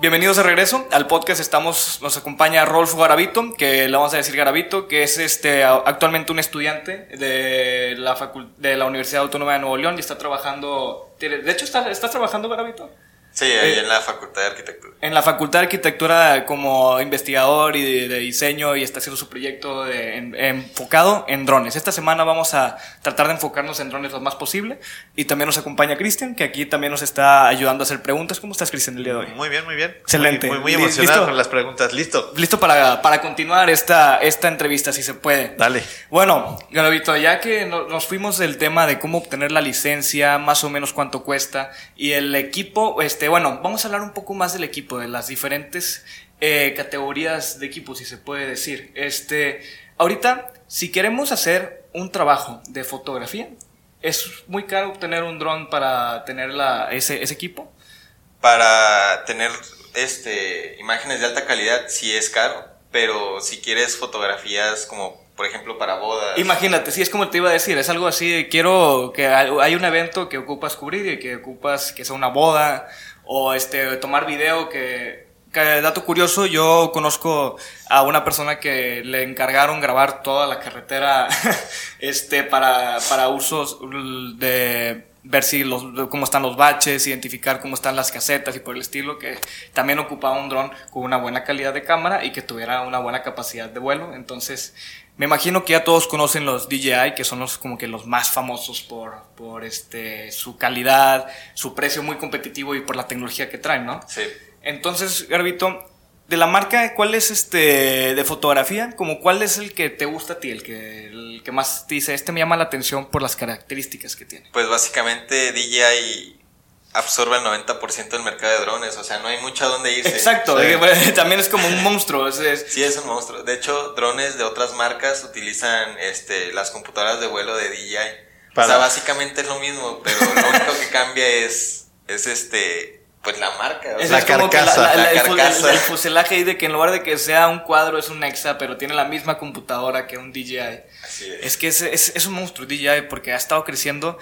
Bienvenidos de regreso al podcast. Estamos, nos acompaña Rolfo Garavito, que le vamos a decir Garavito, que es este actualmente un estudiante de la de la Universidad Autónoma de Nuevo León y está trabajando. De hecho, ¿estás, ¿estás trabajando, Garavito? Sí, ahí eh, en la Facultad de Arquitectura. En la Facultad de Arquitectura como investigador y de, diseño y está haciendo su proyecto enfocado en drones. Esta semana vamos a tratar de enfocarnos en drones lo más posible y también nos acompaña Cristian, que aquí también nos está ayudando a hacer preguntas. ¿Cómo estás, Cristian, el día de hoy? Muy bien, muy bien. Excelente. Muy, muy, emocionado con las preguntas. Listo. Listo para, para continuar esta, esta entrevista, si se puede. Dale. Bueno, Garavito, ya que nos fuimos del tema de cómo obtener la licencia, más o menos cuánto cuesta y el equipo, este, bueno, vamos a hablar un poco más del equipo, de las diferentes eh, categorías de equipo, si se puede decir. Este, ahorita, si queremos hacer un trabajo de fotografía, ¿es muy caro obtener un dron para tener la, ese, ese equipo? Para tener este, imágenes de alta calidad, sí es caro, pero si quieres fotografías como por ejemplo, para bodas. Imagínate, sí, es como te iba a decir, es algo así, quiero que hay un evento que ocupas cubrir y que ocupas que sea una boda o este, tomar video que, dato curioso, yo conozco a una persona que le encargaron grabar toda la carretera este, para, para usos de ver si los, cómo están los baches, identificar cómo están las casetas y por el estilo, que también ocupaba un dron con una buena calidad de cámara y que tuviera una buena capacidad de vuelo. Entonces, me imagino que ya todos conocen los DJI, que son los como que los más famosos por, por este, su calidad, su precio muy competitivo y por la tecnología que traen, ¿no? Sí. Entonces, Garbito, de la marca, ¿cuál es este de fotografía? Como cuál es el que te gusta a ti, el que, el que más te dice, este me llama la atención por las características que tiene? Pues básicamente DJI absorbe el 90% del mercado de drones, o sea, no hay mucho a dónde irse. Exacto, también es como un monstruo. Sí, es un monstruo. De hecho, drones de otras marcas utilizan este, las computadoras de vuelo de DJI. O sea, básicamente es lo mismo, pero lo único que cambia es, es este, pues la marca. O la, carcasa. la, carcasa. El, fuselaje ahí de que en lugar de que sea un cuadro es un Nexa, pero tiene la misma computadora que un DJI. Así es. Es que es, es, es un monstruo DJI porque ha estado creciendo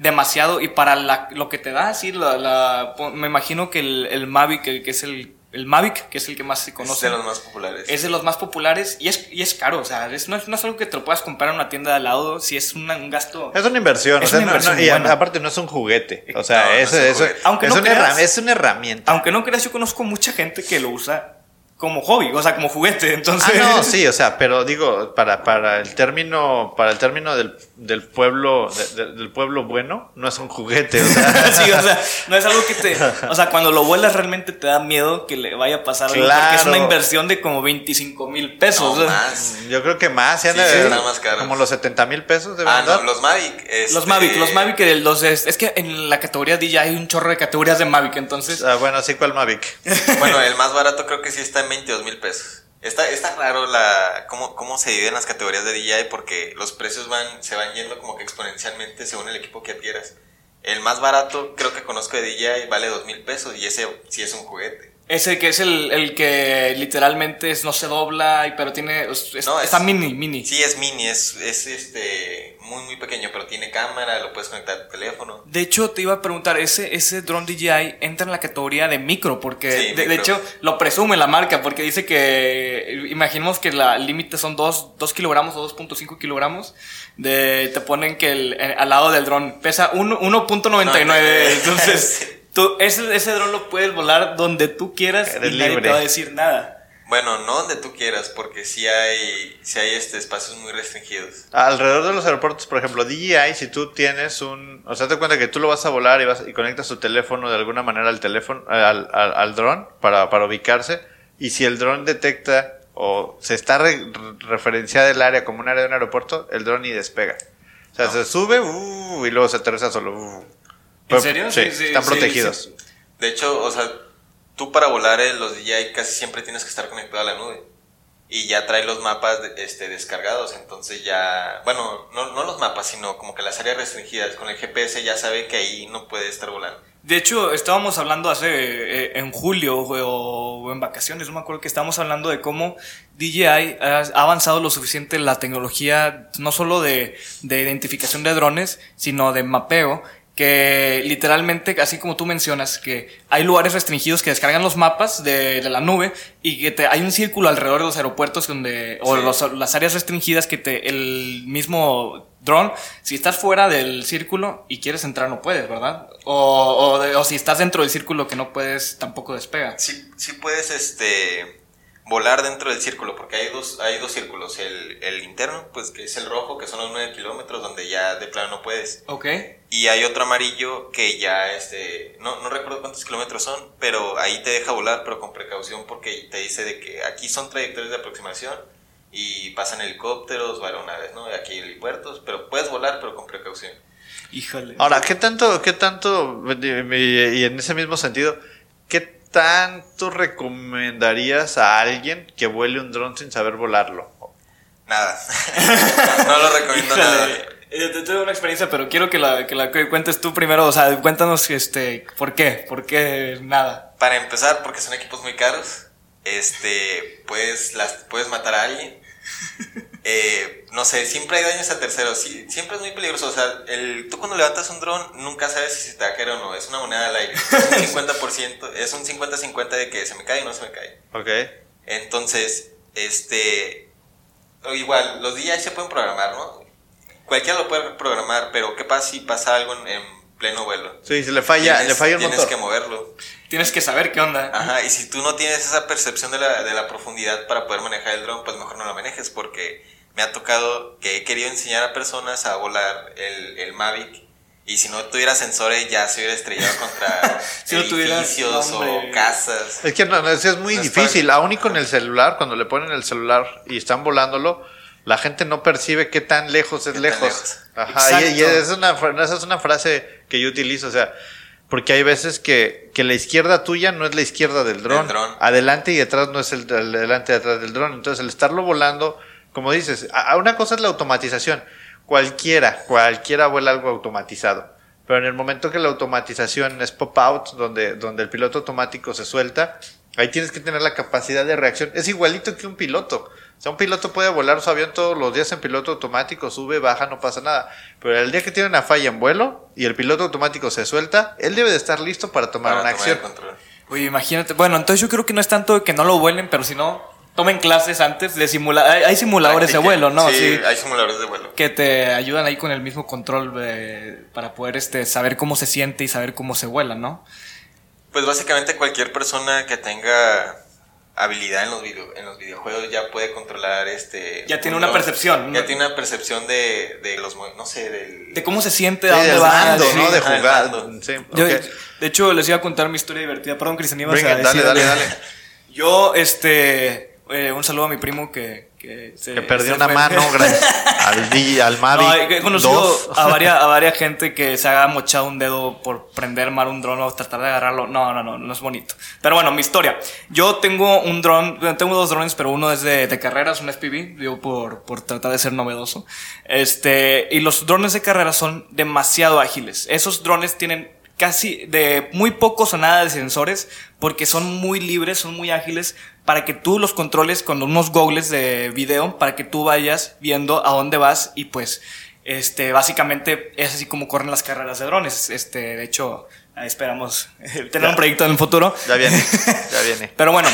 demasiado y para la, lo que te da, sí, la, la, me imagino que el, el Mavic, que, es el, el Mavic, que es el que más se conoce. Es de los más populares. Es de los más populares y es, y es caro, o sea, es, no, es, no es algo que te lo puedas comprar en una tienda de al lado, si es un gasto... Es una inversión, o sea, y aparte no es un juguete, o sea, es, es, Aunque es, una es una herramienta. Aunque no creas, yo conozco mucha gente que lo usa como hobby, o sea, como juguete, entonces... Ah, no, sí, o sea, pero digo, para, para el término, para el término del, del pueblo, del pueblo bueno, no es un juguete, o sea... sí, o sea, no es algo que te... O sea, cuando lo vuelas realmente te da miedo que le vaya a pasar algo, porque es una inversión de como 25 mil pesos. No, más. Yo creo que más, sí, sí, más caro. Como los 70 mil pesos, de verdad. Ah, no, los Mavic. Este... Los Mavic, los Mavic, los, es, es que en la categoría DJ hay un chorro de categorías de Mavic, entonces... Ah, bueno, sí, ¿cuál Mavic? bueno, el más barato creo que sí está en 22 mil pesos. Está, está raro la, cómo, cómo se dividen las categorías de DJI porque los precios van, se van yendo como que exponencialmente según el equipo que adquieras. El más barato creo que conozco de DJI vale dos mil pesos y ese sí es un juguete. Ese que es el, el que literalmente es, no se dobla, pero tiene. está mini, mini. Sí, es mini, es, es este muy, muy pequeño, tiene cámara, lo puedes conectar al teléfono. De hecho, te iba a preguntar, ese, ese drone DJI entra en la categoría de micro, porque de, hecho lo presume la marca, porque dice que. Imaginemos que el límite son 2, 2 kilogramos o 2.5 kilogramos. De, te ponen que el, al lado del dron pesa 1.99. entonces. Tú, ese, ese dron lo puedes volar donde tú quieras y nadie te va a decir nada. Bueno, no donde tú quieras, porque sí hay, sí hay este, espacios muy restringidos. Alrededor de los aeropuertos, por ejemplo, DJI, si tú tienes un... O sea, te cuenta que tú lo vas a volar y, vas, y conectas tu teléfono de alguna manera al teléfono, al, al, al dron para, para ubicarse, y si el dron detecta o se está referenciada el área como un área de un aeropuerto, el dron ni despega. O sea, se sube uh, y luego se aterriza solo. Uh. ¿En serio? Sí, están protegidos. De hecho, o sea, tú para volar en los DJI casi siempre tienes que estar conectado a la nube. y ya trae los mapas este, descargados. Entonces ya, bueno, no, no los mapas, sino como que las áreas restringidas. Con el GPS ya sabe que ahí no puede estar volando. De hecho, estábamos hablando hace eh, en julio o en vacaciones, no me acuerdo que estábamos hablando de cómo DJI ha avanzado lo suficiente en la tecnología, no solo de, de identificación de drones, sino de mapeo, que literalmente, así como tú mencionas, que hay lugares restringidos que descargan los mapas de, la nube y que te, hay un círculo alrededor de los aeropuertos donde, o las áreas restringidas que te, el mismo dron, si estás fuera del círculo y quieres entrar no puedes, ¿verdad? O, o, si estás dentro del círculo que no puedes, tampoco despega. Sí, sí puedes, este volar dentro del círculo, porque hay dos, hay dos círculos. El, el interno, pues que es el rojo, que son los 9 kilómetros, donde ya de plano no puedes. Ok. Y hay otro amarillo que ya, este, no, no recuerdo cuántos kilómetros son, pero ahí te deja volar, pero con precaución, porque te dice de que aquí son trayectorias de aproximación y pasan helicópteros o aeronaves, ¿no? Aquí hay helipuertos, pero puedes volar, pero con precaución. Híjole. Ahora, ¿qué tanto, qué tanto, y en ese mismo sentido, tanto recomendarías a alguien que vuele un dron sin saber volarlo? Nada. no lo recomiendo nada. Eh, te tengo una experiencia, pero quiero que la, que la cuentes tú primero. O sea, cuéntanos este, por qué, por qué nada. Para empezar, porque son equipos muy caros. Este, puedes, las, puedes matar a alguien. Eh, no sé, siempre hay daños a terceros, siempre es muy peligroso. O sea, el, tú cuando levantas un dron nunca sabes si se te va a caer o no. Es una moneda al aire. Es un 50%, es un 50-50 de que se me cae o no se me cae. Ok. Entonces, este. Igual, los DJI se pueden programar, ¿no? Cualquiera lo puede programar, pero ¿qué pasa si pasa algo en, pleno vuelo? Sí, si le falla, le falla el motor. Tienes que moverlo. Tienes que saber qué onda. Ajá, y si tú no tienes esa percepción de la, de la profundidad para poder manejar el dron, pues mejor no lo manejes porque me ha tocado que he querido enseñar a personas a volar el, el Mavic y si no tuviera sensores ya se hubiera estrellado contra edificios o casas. Es que no, es, muy difícil, aún y con el celular, cuando le ponen el celular y están volándolo, la gente no percibe qué tan lejos es lejos. Ajá, y, es una, esa es una frase que yo utilizo, o sea, porque hay veces que, que la izquierda tuya no es la izquierda del dron. Adelante y detrás no es el, el adelante y detrás del dron. Entonces, el estarlo volando como dices, a una cosa es la automatización. Cualquiera, cualquiera vuela algo automatizado. Pero en el momento que la automatización es pop-out, donde, donde el piloto automático se suelta, ahí tienes que tener la capacidad de reacción. Es igualito que un piloto. O sea, un piloto puede volar su avión todos los días en piloto automático, sube, baja, no pasa nada. Pero el día que tiene una falla en vuelo y el piloto automático se suelta, él debe de estar listo para tomar una acción. Oye, imagínate. Bueno, entonces yo creo que no es tanto que no lo vuelen, pero si no, tomen clases antes de simular. Hay, simuladores de vuelo, ¿no? Sí, hay simuladores de vuelo. Que te ayudan ahí con el mismo control para poder este, saber cómo se siente y saber cómo se vuela, ¿no? Pues básicamente cualquier persona que tenga habilidad en los, video, en los videojuegos ya puede controlar este... Ya tiene una percepción. Ya tiene una percepción de, de los... No sé, del... De cómo se siente, de dónde va. ¿no? De jugar. de hecho, les iba a contar mi historia divertida. Perdón, Cristian, ibas a decir... Dale, dale, dale. Yo, este eh, un saludo a mi primo que, que, se, que perdió una mano al, al Mavic. he conocido a varias, a varias gente que se ha mochado un dedo por prender mal un dron o tratar de agarrarlo. No, no, no, no es bonito. Pero bueno, mi historia. Yo tengo un dron, tengo dos drones, pero uno es de, de carreras, un FPV, digo, por, por tratar de ser novedoso. Este, y los drones de carreras son demasiado ágiles. Esos drones tienen casi de muy pocos o nada de sensores porque son muy libres, son muy ágiles para que tú los controles con unos goggles de video para que tú vayas viendo a dónde vas y pues este básicamente es así como corren las carreras de drones. Este, de hecho, esperamos tener un proyecto en el futuro. Ya viene, ya viene. Pero bueno,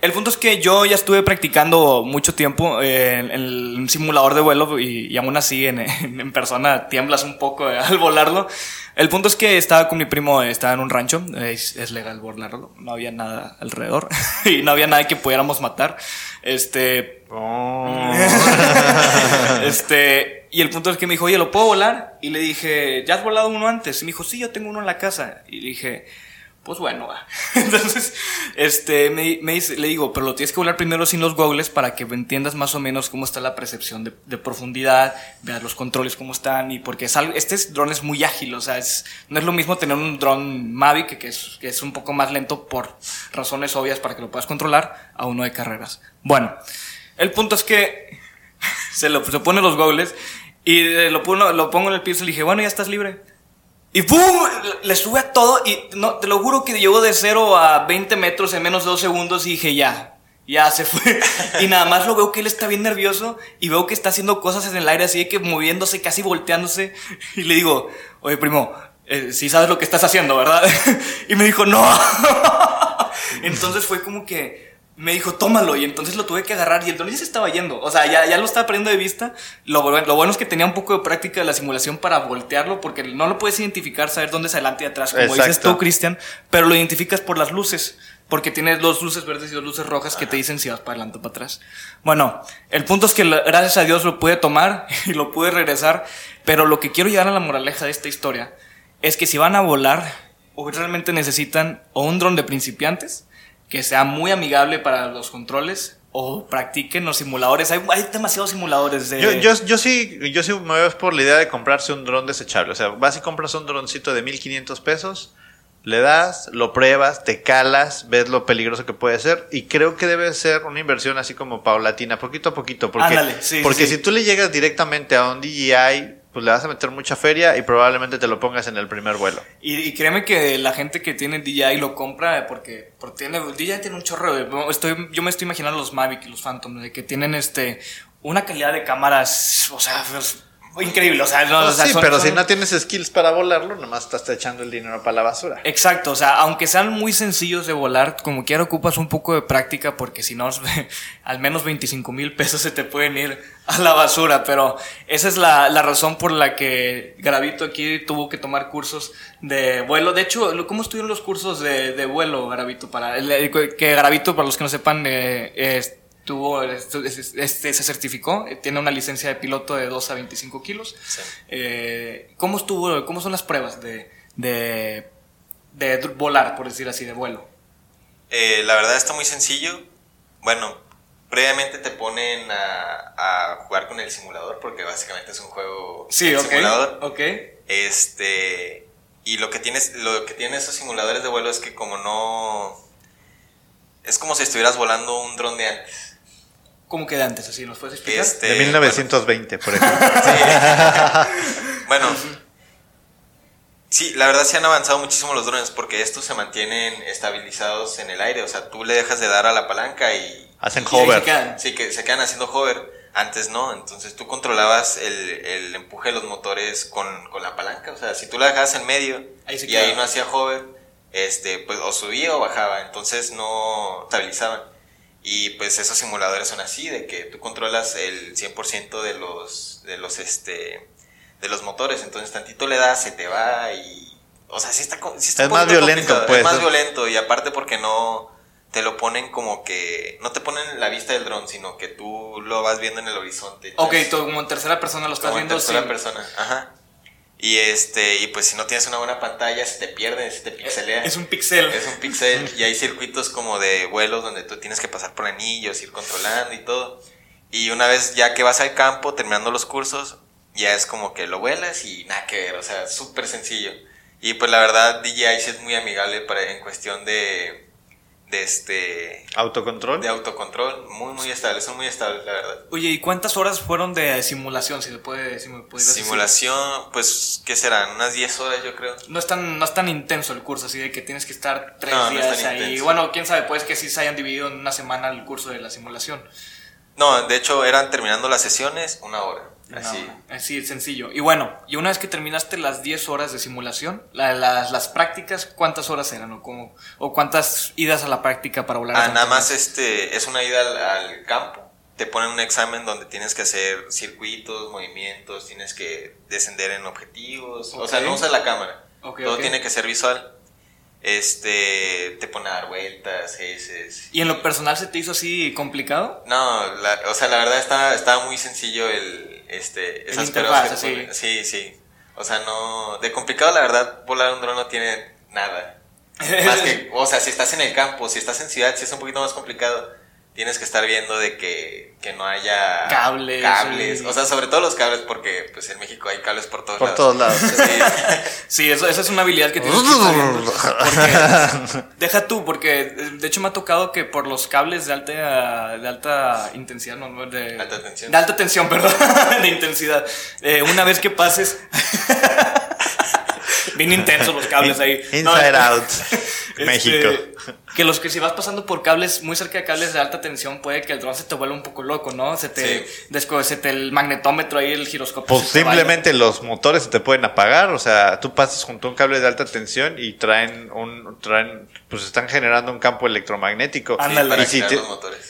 el punto es que yo ya estuve practicando mucho tiempo en, el simulador de vuelo y, aún así en, en, persona tiemblas un poco al volarlo. El punto es que estaba con mi primo, estaba en un rancho, es, legal volarlo, no había nada alrededor y no había nada que pudiéramos matar. Este... Oh. este y el punto es que me dijo, oye, ¿lo puedo volar? Y le dije, ¿ya has volado uno antes? Y me dijo, sí, yo tengo uno en la casa. Y le dije, pues bueno. Entonces, este, me, me dice, le digo, pero lo tienes que volar primero sin los goggles para que entiendas más o menos cómo está la percepción de, de profundidad, veas los controles cómo están y porque es algo, este dron es muy ágil, o sea, es, no es lo mismo tener un dron Mavic que es, que es un poco más lento por razones obvias para que lo puedas controlar a uno de carreras. Bueno. El punto es que se, lo, se pone los goggles y eh, lo, lo pongo en el piso y le dije, bueno, ya estás libre. Y ¡pum! Le sube a todo y no, te lo juro que llegó de 0 a 20 metros en menos de dos segundos y dije, ya, ya se fue. Y nada más lo veo que él está bien nervioso y veo que está haciendo cosas en el aire así de que moviéndose, casi volteándose. Y le digo, oye, primo, eh, sí sabes lo que estás haciendo, ¿verdad? Y me dijo, no. Entonces fue como que me dijo, tómalo. Y entonces lo tuve que agarrar y el dolor ya se estaba yendo. O sea, ya, ya lo estaba perdiendo de vista. Lo, lo bueno es que tenía un poco de práctica de la simulación para voltearlo porque no lo puedes identificar, saber dónde es adelante y atrás, como dices Exacto. tú, Cristian. Pero lo identificas por las luces. Porque tienes dos luces verdes y dos luces rojas que te dicen si vas para adelante o para atrás. Bueno, el punto es que gracias a Dios lo pude tomar y lo pude regresar. Pero lo que quiero llegar a la moraleja de esta historia es que si van a volar o realmente necesitan o un dron de principiantes que sea muy amigable para los controles o practiquen los simuladores. Hay, hay demasiados simuladores de... Yo, yo, yo sí, yo sí me voy por la idea de comprarse un dron desechable. O sea, vas y compras un droncito de 1500 pesos, le das, lo pruebas, te calas, ves lo peligroso que puede ser. Y creo que debe ser una inversión así como paulatina, poquito a poquito. Porque, Ándale, sí, porque sí. si tú le llegas directamente a un DJI, pues le vas a meter mucha feria y probablemente te lo pongas en el primer vuelo. Y, y créeme que la gente que tiene DJI lo compra porque, porque tiene, DJI tiene un chorro de... Estoy, yo me estoy imaginando los Mavic y los Phantom, de que tienen este una calidad de cámaras, o sea, pues, increíble. O sea, no, o Pues sea, sí, son- pero son- si no tienes skills para volarlo, nomás estás echando el dinero para la basura. Exacto, o sea, aunque sean muy sencillos de volar, como quiera ocupas un poco de práctica porque si no, al menos 25 mil pesos se te pueden ir a la basura, pero esa es la, la razón por la que Gravito aquí tuvo que tomar cursos de vuelo. De hecho, ¿cómo estuvieron los cursos de, de vuelo, Gravito? Para, el- que Gravito, para los que no sepan, eh, eh, tuvo, este, este, se certificó, eh, tiene una licencia de piloto de 2 a 25 kilos. Eh, ¿Cómo estuvo, cómo son las pruebas de, de, de volar, por decir así, de vuelo? Eh, la verdad está muy sencillo. Bueno, previamente te ponen a, a jugar con el simulador porque básicamente es un juego Sí, el ok. simulador. Ok. Este y lo que tienes lo que tienen esos simuladores de vuelo es que como no es como si estuvieras volando un dron de antes. ¿Cómo que de antes? Así, ¿nos puedes explicar? Este, De 1920, por ejemplo. Bueno, sí, la verdad sí han avanzado muchísimo los drones porque estos se mantienen estabilizados en el aire. O sea, tú le dejas de dar a la palanca y Hacen Y ahí se hover. quedan. sí que se quedan haciendo hover. Antes no, entonces tú controlabas el, el empuje de los motores con, con la palanca. O sea, si tú la dejabas en medio Ahí se y ahí no hacía hover, este, pues o subía o bajaba, entonces no estabilizaban. Y pues esos simuladores son así, de que tú controlas el 100% de los, de los, este, de los motores, entonces tantito le das, se te va y... O sea, sí está, sí está Es más violento, pues. Es más violento y aparte porque no te lo ponen como que... No te ponen la vista del dron, sino que tú lo vas viendo en el horizonte. Ok, tú como en tercera persona lo estás como en viendo. tercera sí. persona, ajá. Y este, y pues si no tienes una buena pantalla, se te pierde, se te pixelea. Es un pixel. Es un pixel y hay circuitos como de vuelos donde tú tienes que pasar por anillos, ir controlando y todo. Y una vez ya que vas al campo, terminando los cursos, ya es como que lo vuelas y nada que ver, o sea, súper sencillo. Y pues la verdad, DJI sí es muy amigable para, en cuestión de, de este, Autocontrol. de autocontrol, muy, muy estables, son muy estables, la verdad. Oye, ¿y cuántas horas fueron de simulación? Si, se puede, si me pudieras decir? Simulación, pues, ¿qué serán? Unas 10 horas, yo creo. No es, tan, no es tan intenso el curso, así de que tienes que estar tres No, no es días tan ahí. intenso. Bueno, quién sabe, pues que sí se hayan dividido en una semana el curso de la simulación. No, de hecho, eran terminando las sesiones, una hora. Así. hora. Así, sencillo. Y bueno, y una vez que terminaste las 10 horas de simulación, la- las, las prácticas, ¿cuántas horas eran? ¿O, cómo- o cuántas idas a la práctica para volar? Ah, nada más este, es una ida al, al campo. Te ponen un examen donde tienes que hacer circuitos, movimientos, tienes que descender en objetivos. O sea, no usas la cámara. Todo tiene que ser visual. Este, te pone a dar vueltas, heces. ¿Y en lo personal se te hizo así complicado? No, la- o sea, la verdad estaba, estaba muy sencillo el, este, esas interfaz, ponen. Sí, sí. O sea, no, de complicado la verdad, volar un dron no tiene nada. Más que, o sea, si estás en el campo, si estás en ciudad, sí es un poquito más complicado. Tienes que estar viendo de que, que no haya Cables, cables. O sea, sobre todo los cables, porque pues en México hay cables por todos Por lados. todos lados. Sí. Sí, eso, esa es una habilidad que tienes que estar viendo. Porque, deja tú, porque de hecho me ha tocado que por los cables de alta, de alta intensidad, no, de Alta tensión. De alta tensión, perdón, de intensidad. eh, una vez que pases. Bien intensos los cables ahí. Inside out. este, México. Que los que si vas pasando por cables muy cerca de cables de alta tensión puede que el dron se te vuelva un poco loco, ¿no? Se te, Sí. se te el magnetómetro ahí, el giroscopio. Pues se te vaya. simplemente los motores se te pueden apagar, o sea, tú pasas junto a un cable de alta tensión y traen un, traen, pues están generando un campo electromagnético. Ándale. para y si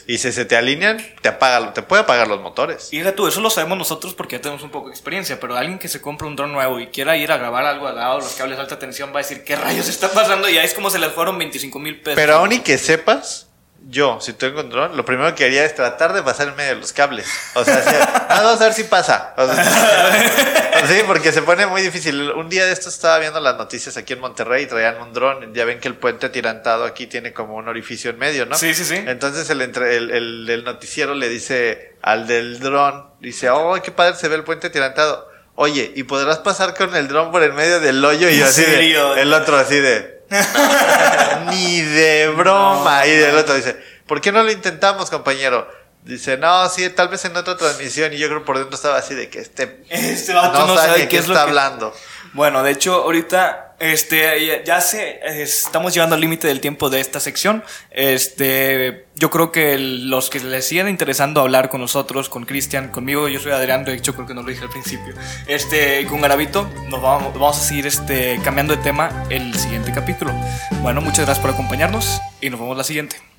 y si se te alinean, te apaga, te puede apagar los motores. Y deja tú, eso lo sabemos nosotros porque ya tenemos un poco de experiencia, pero alguien que se compra un dron nuevo y quiera ir a grabar algo al lado de los cables de alta tensión va a decir, ¿qué rayos está pasando? Y ahí es como se les fueron 25 mil pesos. Pero aún y que sepas, yo, si tengo un dron, lo primero que haría es tratar de pasar en medio de los cables. O sea, ah, vamos a ver si pasa. O sea, sí, porque se pone muy difícil. Un día de esto estaba viendo las noticias aquí en Monterrey y traían un dron. Ya ven que el puente atirantado aquí tiene como un orificio en medio, ¿no? Sí, sí, sí. Entonces el, entre- el, el del noticiero le dice al del dron, dice, oh, qué padre se ve el puente atirantado. Oye, ¿y podrás pasar con el dron por el medio del hoyo? Y ¿En así de- el otro así de... Ni de broma. y del otro dice, ¿por qué no lo intentamos, compañero? Dice, no, sí, tal vez en otra transmisión. Y yo creo que por dentro estaba así de que este... Este vato no, no, sabe sabe de qué qué es lo está que- hablando. Bueno, de hecho, ahorita este, ya, se, estamos llegando al límite del tiempo de esta sección. Este, yo creo que los que les sigan interesando hablar con nosotros, con Cristian, conmigo, yo soy Adrián, de hecho creo que no lo dije al principio. Este, con Garavito, nos vamos, vamos a seguir este, cambiando de tema el siguiente capítulo. Bueno, muchas gracias por acompañarnos y nos vemos la siguiente.